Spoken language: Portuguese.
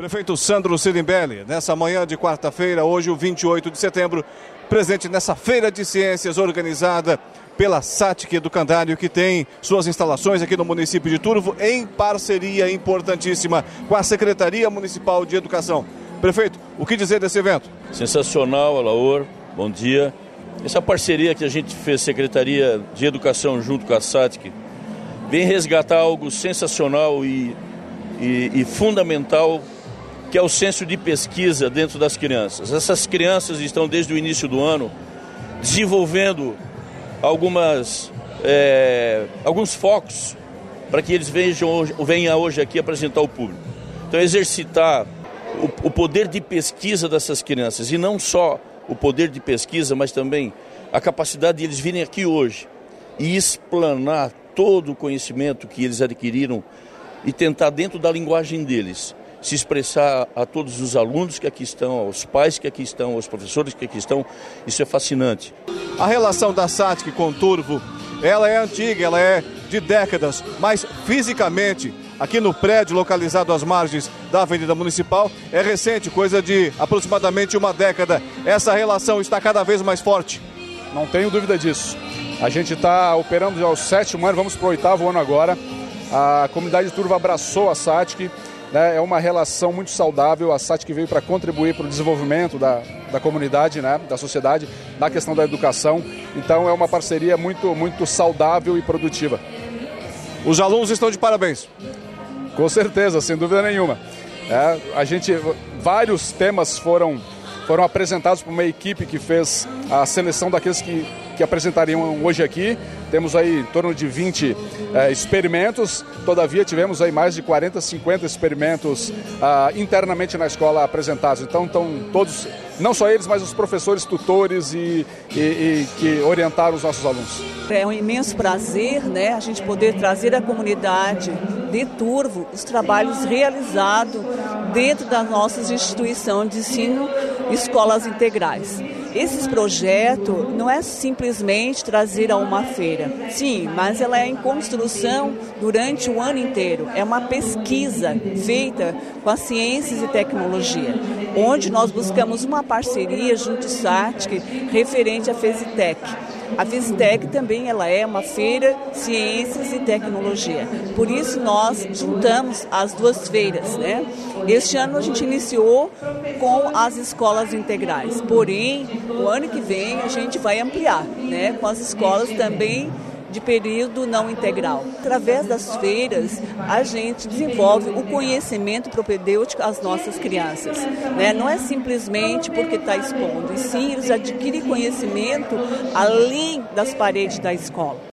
Prefeito Sandro Sirimbelli, nessa manhã de quarta-feira, hoje o 28 de setembro, presente nessa feira de ciências organizada pela SATIC Educandário, que tem suas instalações aqui no município de Turvo, em parceria importantíssima com a Secretaria Municipal de Educação. Prefeito, o que dizer desse evento? Sensacional, Alaor, bom dia. Essa parceria que a gente fez, Secretaria de Educação junto com a SATIC, vem resgatar algo sensacional e, e, e fundamental que é o senso de pesquisa dentro das crianças. Essas crianças estão desde o início do ano desenvolvendo algumas, é, alguns focos para que eles vejam, venham hoje aqui apresentar ao público. Então, exercitar o, o poder de pesquisa dessas crianças, e não só o poder de pesquisa, mas também a capacidade de eles virem aqui hoje e explanar todo o conhecimento que eles adquiriram e tentar, dentro da linguagem deles, se expressar a todos os alunos que aqui estão, aos pais que aqui estão, aos professores que aqui estão. Isso é fascinante. A relação da SATIC com o Turvo, ela é antiga, ela é de décadas, mas fisicamente, aqui no prédio localizado às margens da Avenida Municipal, é recente, coisa de aproximadamente uma década. Essa relação está cada vez mais forte. Não tenho dúvida disso. A gente está operando já o sétimo ano, vamos para o oitavo ano agora. A comunidade Turvo abraçou a SATIC né, é uma relação muito saudável. A SAT veio para contribuir para o desenvolvimento da, da comunidade, né, da sociedade, na questão da educação. Então é uma parceria muito, muito saudável e produtiva. Os alunos estão de parabéns. Com certeza, sem dúvida nenhuma. É, a gente, vários temas foram, foram apresentados por uma equipe que fez a seleção daqueles que, que apresentariam hoje aqui. Temos aí em torno de 20 é, experimentos, todavia tivemos aí mais de 40, 50 experimentos ah, internamente na escola apresentados. Então estão todos, não só eles, mas os professores, tutores e, e, e que orientaram os nossos alunos. É um imenso prazer né, a gente poder trazer à comunidade de Turvo os trabalhos realizados dentro das nossas instituições de ensino, escolas integrais. Esse projeto não é simplesmente trazer a uma feira. Sim, mas ela é em construção durante o ano inteiro. É uma pesquisa feita com as ciências e tecnologia, onde nós buscamos uma parceria junto ao SATIC referente à Fesitec. A Visitec também ela é uma feira ciências e tecnologia. Por isso nós juntamos as duas feiras, né? Este ano a gente iniciou com as escolas integrais. Porém, o ano que vem a gente vai ampliar, né, com as escolas também de período não integral. Através das feiras, a gente desenvolve o conhecimento propedêutico às nossas crianças. Né? Não é simplesmente porque está expondo, e sim eles adquirem conhecimento além das paredes da escola.